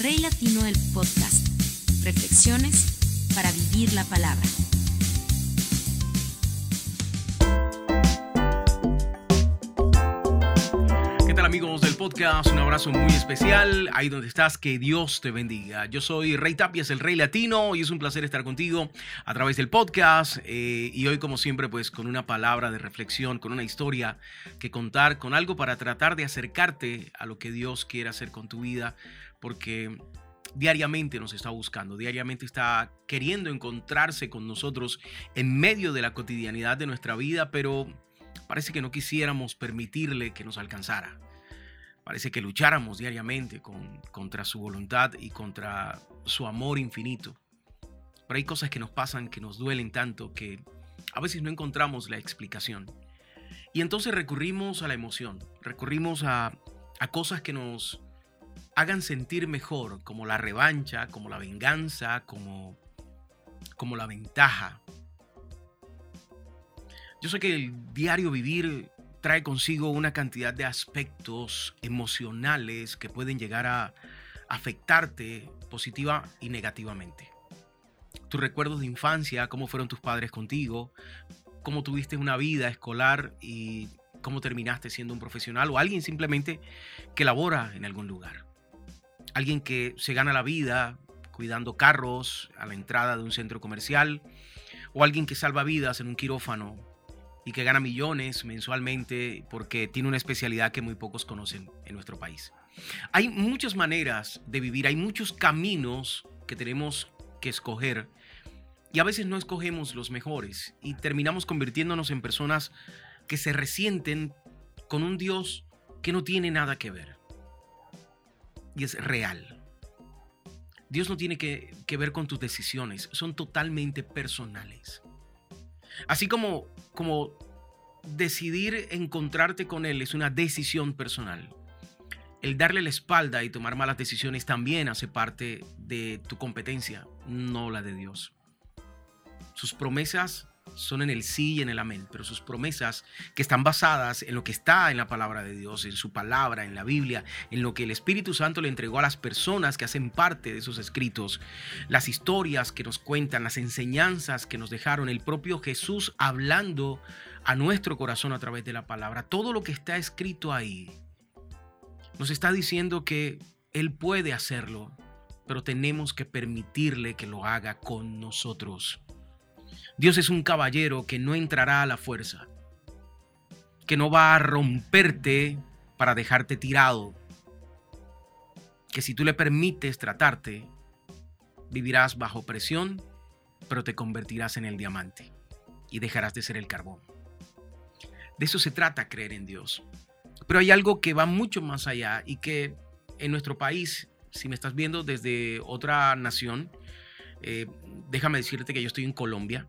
Rey Latino del Podcast. Reflexiones para vivir la palabra. ¿Qué tal amigos del podcast? Un abrazo muy especial. Ahí donde estás, que Dios te bendiga. Yo soy Rey Tapias, el Rey Latino, y es un placer estar contigo a través del podcast. eh, y hoy, como siempre, pues con una palabra de reflexión, con una historia que contar, con algo para tratar de acercarte a lo que Dios quiere hacer con tu vida, porque diariamente nos está buscando, diariamente está queriendo encontrarse con nosotros en medio de la cotidianidad de nuestra vida, pero parece que no quisiéramos permitirle que nos alcanzara. Parece que lucháramos diariamente con, contra su voluntad y contra su amor infinito. Pero hay cosas que nos pasan que nos duelen tanto que a veces no encontramos la explicación. Y entonces recurrimos a la emoción, recurrimos a, a cosas que nos hagan sentir mejor, como la revancha, como la venganza, como, como la ventaja. Yo sé que el diario vivir trae consigo una cantidad de aspectos emocionales que pueden llegar a afectarte positiva y negativamente. Tus recuerdos de infancia, cómo fueron tus padres contigo, cómo tuviste una vida escolar y cómo terminaste siendo un profesional o alguien simplemente que labora en algún lugar. Alguien que se gana la vida cuidando carros a la entrada de un centro comercial o alguien que salva vidas en un quirófano y que gana millones mensualmente porque tiene una especialidad que muy pocos conocen en nuestro país. Hay muchas maneras de vivir, hay muchos caminos que tenemos que escoger y a veces no escogemos los mejores y terminamos convirtiéndonos en personas que se resienten con un Dios que no tiene nada que ver y es real. Dios no tiene que, que ver con tus decisiones, son totalmente personales. Así como, como decidir encontrarte con Él es una decisión personal. El darle la espalda y tomar malas decisiones también hace parte de tu competencia, no la de Dios. Sus promesas son en el sí y en el amén, pero sus promesas que están basadas en lo que está en la palabra de Dios, en su palabra, en la Biblia, en lo que el Espíritu Santo le entregó a las personas que hacen parte de esos escritos, las historias que nos cuentan, las enseñanzas que nos dejaron, el propio Jesús hablando a nuestro corazón a través de la palabra, todo lo que está escrito ahí nos está diciendo que Él puede hacerlo, pero tenemos que permitirle que lo haga con nosotros. Dios es un caballero que no entrará a la fuerza, que no va a romperte para dejarte tirado, que si tú le permites tratarte, vivirás bajo presión, pero te convertirás en el diamante y dejarás de ser el carbón. De eso se trata creer en Dios. Pero hay algo que va mucho más allá y que en nuestro país, si me estás viendo desde otra nación, eh, déjame decirte que yo estoy en Colombia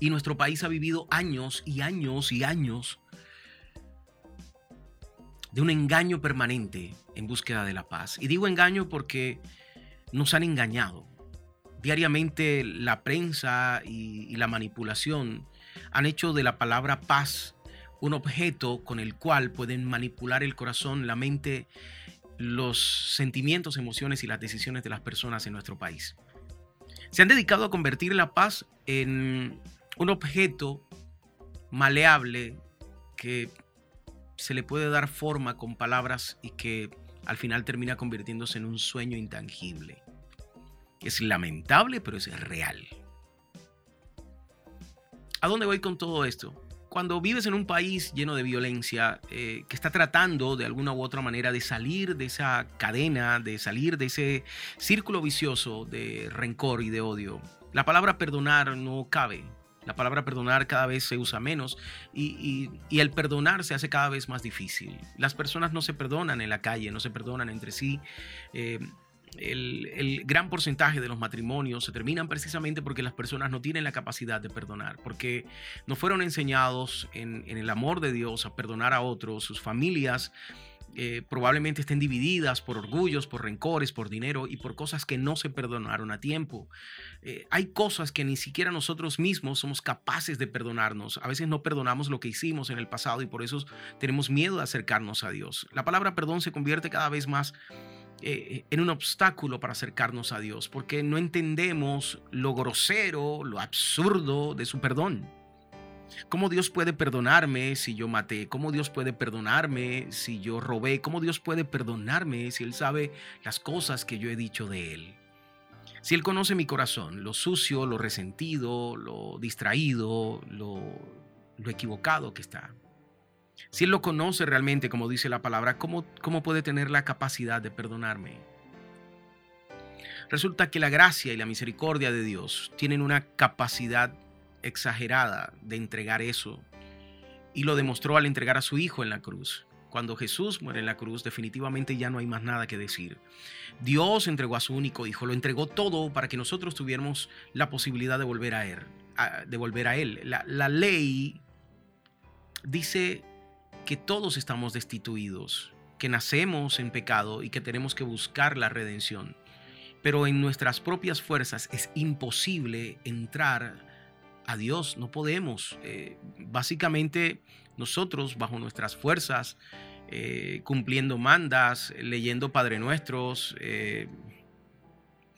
y nuestro país ha vivido años y años y años de un engaño permanente en búsqueda de la paz. Y digo engaño porque nos han engañado. Diariamente la prensa y, y la manipulación han hecho de la palabra paz un objeto con el cual pueden manipular el corazón, la mente, los sentimientos, emociones y las decisiones de las personas en nuestro país. Se han dedicado a convertir la paz en un objeto maleable que se le puede dar forma con palabras y que al final termina convirtiéndose en un sueño intangible. Es lamentable, pero es real. ¿A dónde voy con todo esto? Cuando vives en un país lleno de violencia, eh, que está tratando de alguna u otra manera de salir de esa cadena, de salir de ese círculo vicioso de rencor y de odio, la palabra perdonar no cabe. La palabra perdonar cada vez se usa menos y, y, y, el perdonar se hace cada vez más difícil. Las personas no se perdonan en la calle, no se perdonan entre sí. Eh, el, gran porcentaje de los matrimonios se terminan precisamente porque las personas no tienen la capacidad de perdonar, porque no fueron enseñados en, en el amor de Dios a perdonar a otros, sus familias eh, probablemente estén divididas por orgullos, por rencores, por dinero y por cosas que no se perdonaron a tiempo. Eh, hay cosas que ni siquiera nosotros mismos somos capaces de perdonarnos. A veces no perdonamos lo que hicimos en el pasado y por eso tenemos miedo de acercarnos a Dios. La palabra perdón se convierte cada vez más eh, en un obstáculo para acercarnos a Dios, porque no entendemos lo grosero, lo absurdo de su perdón. ¿Cómo Dios puede perdonarme si yo maté? ¿Cómo Dios puede perdonarme si yo robé? ¿Cómo Dios puede perdonarme si Él sabe las cosas que yo he dicho de Él? Si Él conoce mi corazón, lo sucio, lo resentido, lo distraído, lo equivocado que está. Si Él lo conoce realmente, como dice la palabra, ¿cómo, ¿cómo puede tener la capacidad de perdonarme? Resulta que la gracia y la misericordia de Dios tienen una capacidad exagerada de entregar eso. Y lo demostró al entregar a su Hijo en la cruz. Cuando Jesús muere en la cruz, definitivamente ya no hay más nada que decir. Dios entregó a su único Hijo, lo entregó todo para que nosotros tuviéramos la posibilidad de volver a Él. de volver a él. La, la ley dice que todos estamos destituidos, que nacemos en pecado y que tenemos que buscar la redención. Pero en nuestras propias fuerzas es imposible entrar a Dios, no podemos. Eh, básicamente nosotros, bajo nuestras fuerzas, eh, cumpliendo mandas, leyendo Padre Nuestros, eh,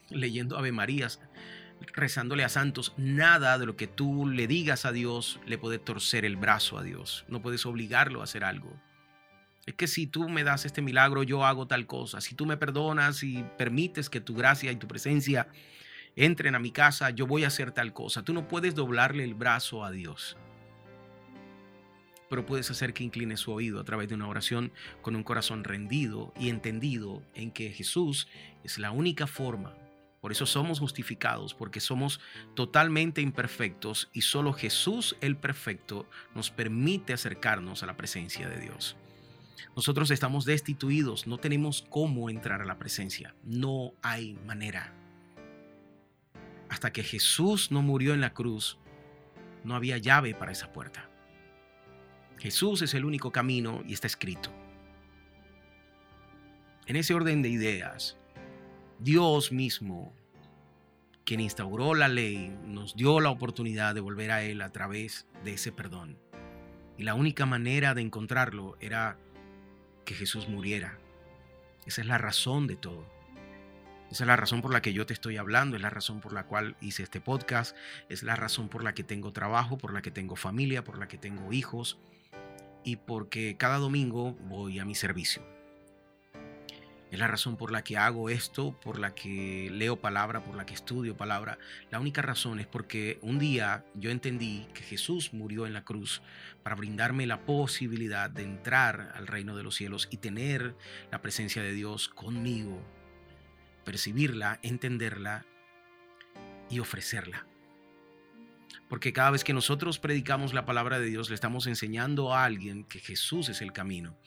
leyendo Ave Marías, rezándole a santos, nada de lo que tú le digas a Dios le puede torcer el brazo a Dios. No puedes obligarlo a hacer algo. Es que si tú me das este milagro, yo hago tal cosa. Si tú me perdonas y permites que tu gracia y tu presencia entren a mi casa, yo voy a hacer tal cosa. Tú no puedes doblarle el brazo a Dios. Pero puedes hacer que incline su oído a través de una oración con un corazón rendido y entendido en que Jesús es la única forma por eso somos justificados, porque somos totalmente imperfectos y solo Jesús el perfecto nos permite acercarnos a la presencia de Dios. Nosotros estamos destituidos, no tenemos cómo entrar a la presencia, no hay manera. Hasta que Jesús no murió en la cruz, no había llave para esa puerta. Jesús es el único camino y está escrito. En ese orden de ideas, Dios mismo, quien instauró la ley, nos dio la oportunidad de volver a Él a través de ese perdón. Y la única manera de encontrarlo era que Jesús muriera. Esa es la razón de todo. Esa es la razón por la que yo te estoy hablando, es la razón por la cual hice este podcast, es la razón por la que tengo trabajo, por la que tengo familia, por la que tengo hijos y porque cada domingo voy a mi servicio. Es la razón por la que hago esto, por la que leo palabra, por la que estudio palabra. La única razón es porque un día yo entendí que Jesús murió en la cruz para brindarme la posibilidad de entrar al reino de los cielos y tener la presencia de Dios conmigo, percibirla, entenderla y ofrecerla. Porque cada vez que nosotros predicamos la palabra de Dios, le estamos enseñando a alguien que Jesús es el camino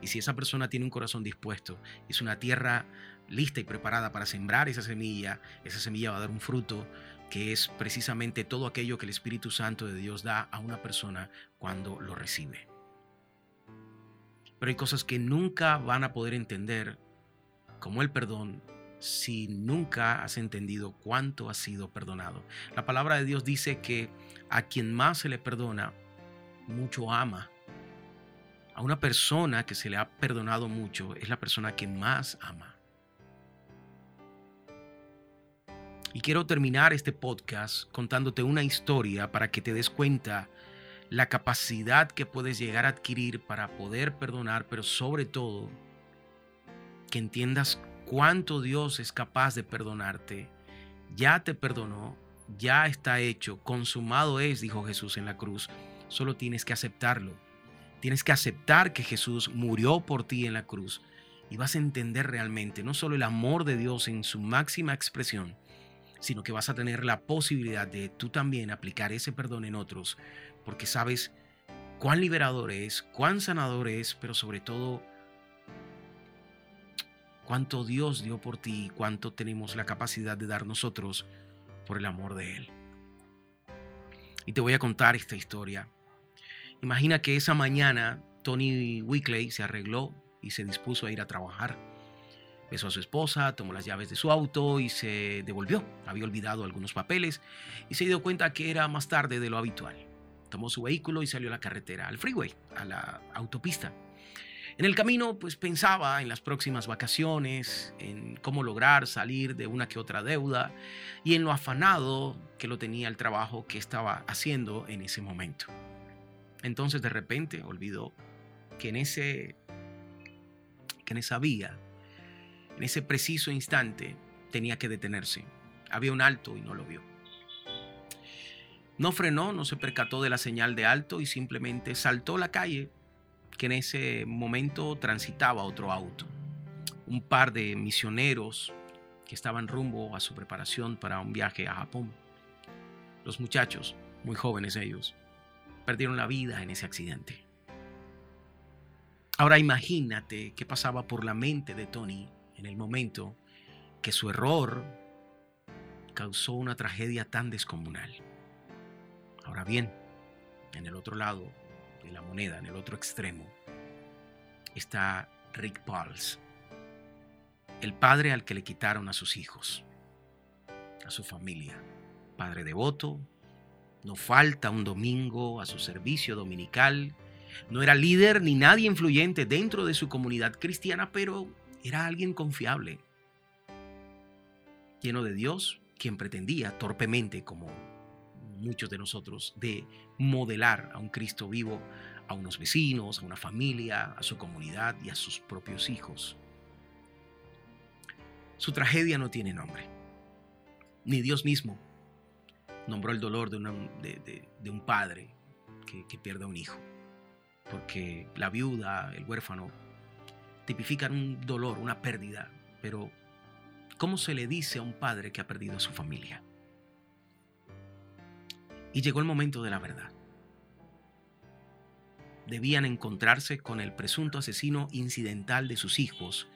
y si esa persona tiene un corazón dispuesto, es una tierra lista y preparada para sembrar esa semilla, esa semilla va a dar un fruto que es precisamente todo aquello que el Espíritu Santo de Dios da a una persona cuando lo recibe. Pero hay cosas que nunca van a poder entender, como el perdón, si nunca has entendido cuánto has sido perdonado. La palabra de Dios dice que a quien más se le perdona, mucho ama. A una persona que se le ha perdonado mucho es la persona que más ama. Y quiero terminar este podcast contándote una historia para que te des cuenta la capacidad que puedes llegar a adquirir para poder perdonar, pero sobre todo que entiendas cuánto Dios es capaz de perdonarte. Ya te perdonó, ya está hecho, consumado es, dijo Jesús en la cruz. Solo tienes que aceptarlo. Tienes que aceptar que Jesús murió por ti en la cruz y vas a entender realmente no solo el amor de Dios en su máxima expresión, sino que vas a tener la posibilidad de tú también aplicar ese perdón en otros, porque sabes cuán liberador es, cuán sanador es, pero sobre todo cuánto Dios dio por ti y cuánto tenemos la capacidad de dar nosotros por el amor de Él. Y te voy a contar esta historia. Imagina que esa mañana Tony Wickley se arregló y se dispuso a ir a trabajar. Besó a su esposa, tomó las llaves de su auto y se devolvió. Había olvidado algunos papeles y se dio cuenta que era más tarde de lo habitual. Tomó su vehículo y salió a la carretera, al freeway, a la autopista. En el camino, pues pensaba en las próximas vacaciones, en cómo lograr salir de una que otra deuda y en lo afanado que lo tenía el trabajo que estaba haciendo en ese momento. Entonces de repente olvidó que en ese que en esa vía, en ese preciso instante, tenía que detenerse. Había un alto y no lo vio. No frenó, no se percató de la señal de alto y simplemente saltó la calle que en ese momento transitaba otro auto. Un par de misioneros que estaban rumbo a su preparación para un viaje a Japón. Los muchachos, muy jóvenes ellos, perdieron la vida en ese accidente. Ahora imagínate qué pasaba por la mente de Tony en el momento que su error causó una tragedia tan descomunal. Ahora bien, en el otro lado de la moneda, en el otro extremo, está Rick Pauls, el padre al que le quitaron a sus hijos, a su familia, padre devoto, no falta un domingo a su servicio dominical, no era líder ni nadie influyente dentro de su comunidad cristiana, pero era alguien confiable, lleno de Dios, quien pretendía torpemente, como muchos de nosotros, de modelar a un Cristo vivo a unos vecinos, a una familia, a su comunidad y a sus propios hijos. Su tragedia no tiene nombre. Ni Dios mismo nombró el dolor de, un padre que, que pierde a un hijo. Porque la viuda, el huérfano, tipifican un dolor, una pérdida. Pero, ¿cómo se le dice a un padre que ha perdido a su familia? Y llegó el momento de la verdad debían encontrarse con el presunto asesino incidental de sus hijos,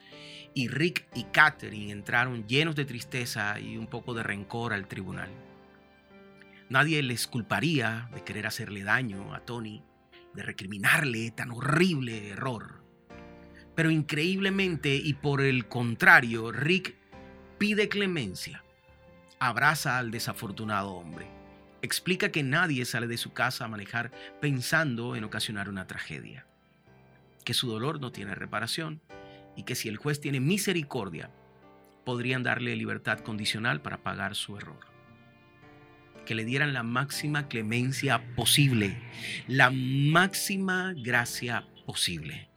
y Rick y Catherine entraron llenos de tristeza y un poco de rencor al tribunal. Nadie les culparía de querer hacerle daño a Tony, de recriminarle tan horrible error. Pero increíblemente y por el contrario, Rick pide clemencia, abraza al desafortunado hombre explica que nadie sale de su casa a manejar pensando en ocasionar una tragedia, que su dolor no tiene reparación y que si el juez tiene misericordia, podrían darle libertad condicional para pagar su error. Que le dieran la máxima clemencia posible, la máxima gracia posible.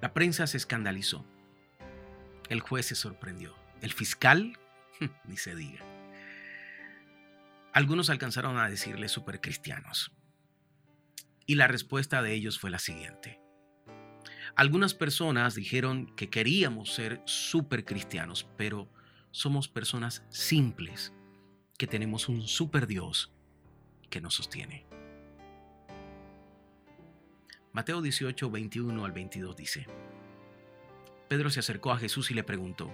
La prensa se escandalizó. El juez se sorprendió. El fiscal, ni se diga. Algunos alcanzaron a decirle supercristianos. Y la respuesta de ellos fue la siguiente. Algunas personas dijeron que queríamos ser supercristianos, pero somos personas simples, que tenemos un super Dios que nos sostiene. Mateo 18, 21 al 22 dice, Pedro se acercó a Jesús y le preguntó,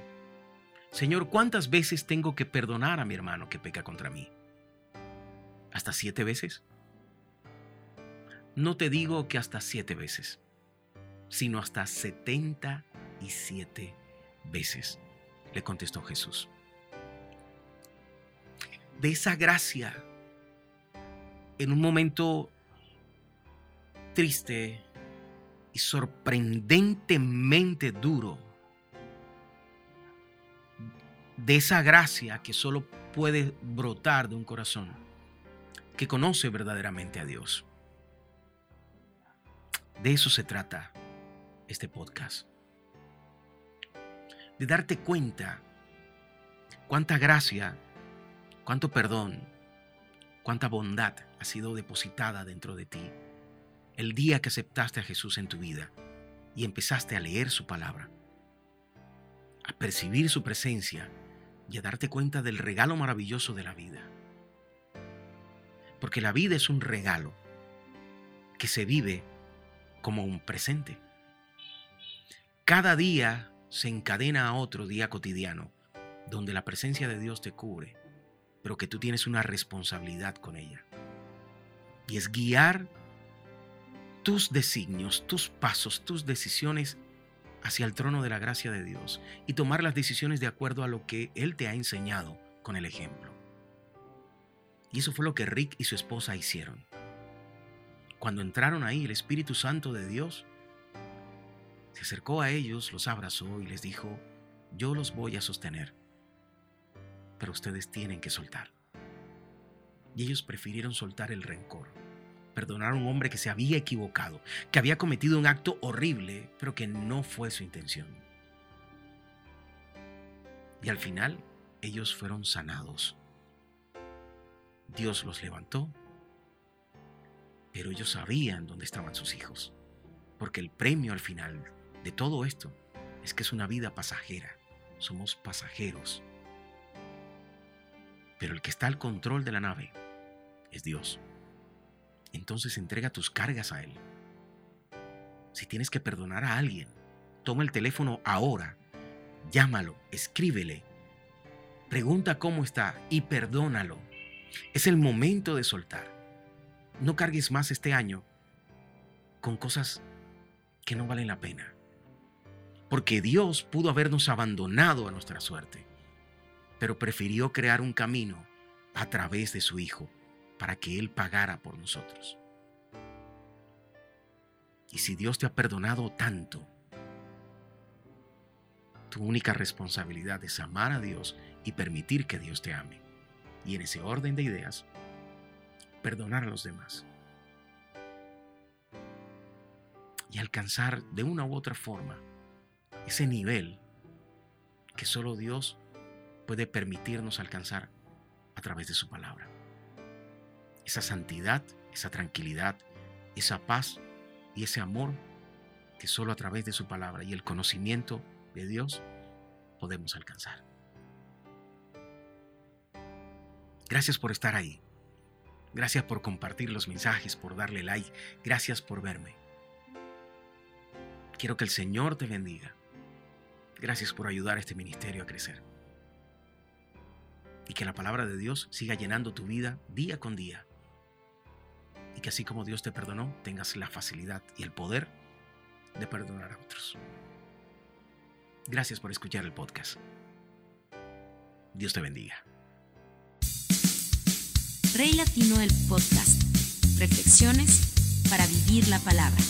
Señor, ¿cuántas veces tengo que perdonar a mi hermano que peca contra mí? ¿Hasta siete veces? No te digo que hasta siete veces, sino hasta setenta y siete veces, le contestó Jesús. De esa gracia, en un momento triste y sorprendentemente duro, de esa gracia que solo puede brotar de un corazón que conoce verdaderamente a Dios. De eso se trata este podcast. De darte cuenta cuánta gracia, cuánto perdón, cuánta bondad ha sido depositada dentro de ti el día que aceptaste a Jesús en tu vida y empezaste a leer su palabra, a percibir su presencia y a darte cuenta del regalo maravilloso de la vida. Porque la vida es un regalo que se vive como un presente. Cada día se encadena a otro día cotidiano donde la presencia de Dios te cubre, pero que tú tienes una responsabilidad con ella. Y es guiar tus designios, tus pasos, tus decisiones hacia el trono de la gracia de Dios y tomar las decisiones de acuerdo a lo que Él te ha enseñado con el ejemplo. Y eso fue lo que Rick y su esposa hicieron. cuando entraron ahí, el Espíritu Santo de Dios se acercó a ellos, los abrazó y les dijo, yo los voy a sostener, pero ustedes tienen que soltar. Y ellos prefirieron soltar el rencor, perdonar a un hombre que se había equivocado, que había cometido un acto horrible, pero que no fue su intención. Y al final ellos fueron sanados. Dios los levantó, pero ellos sabían dónde estaban sus hijos, porque el premio al final de todo esto es que es una vida pasajera, somos pasajeros. Pero el que está al control de la nave es Dios. Entonces entrega tus cargas a Él. Si tienes que perdonar a alguien, toma el teléfono ahora, llámalo, escríbele, pregunta cómo está y perdónalo. Es el momento de soltar. No cargues más este año con cosas que no valen la pena. Porque Dios pudo habernos abandonado a nuestra suerte, pero prefirió crear un camino a través de su Hijo para que Él pagara por nosotros. Y si Dios te ha perdonado tanto, tu única responsabilidad es amar a Dios y permitir que Dios te ame. Y en ese orden de ideas, perdonar a los demás. Y alcanzar de una u otra forma ese nivel que solo Dios puede permitirnos alcanzar a través de su palabra. Esa santidad, esa tranquilidad, esa paz y ese amor que solo a través de su palabra y el conocimiento de Dios podemos alcanzar. Gracias por estar ahí. Gracias por compartir los mensajes, por darle like. Gracias por verme. Quiero que el Señor te bendiga. Gracias por ayudar a este ministerio a crecer. Y que la palabra de Dios siga llenando tu vida día con día. Que así como Dios te perdonó, tengas la facilidad y el poder de perdonar a otros. Gracias por escuchar el podcast. Dios te bendiga. Rey Latino el podcast. Reflexiones para vivir la palabra.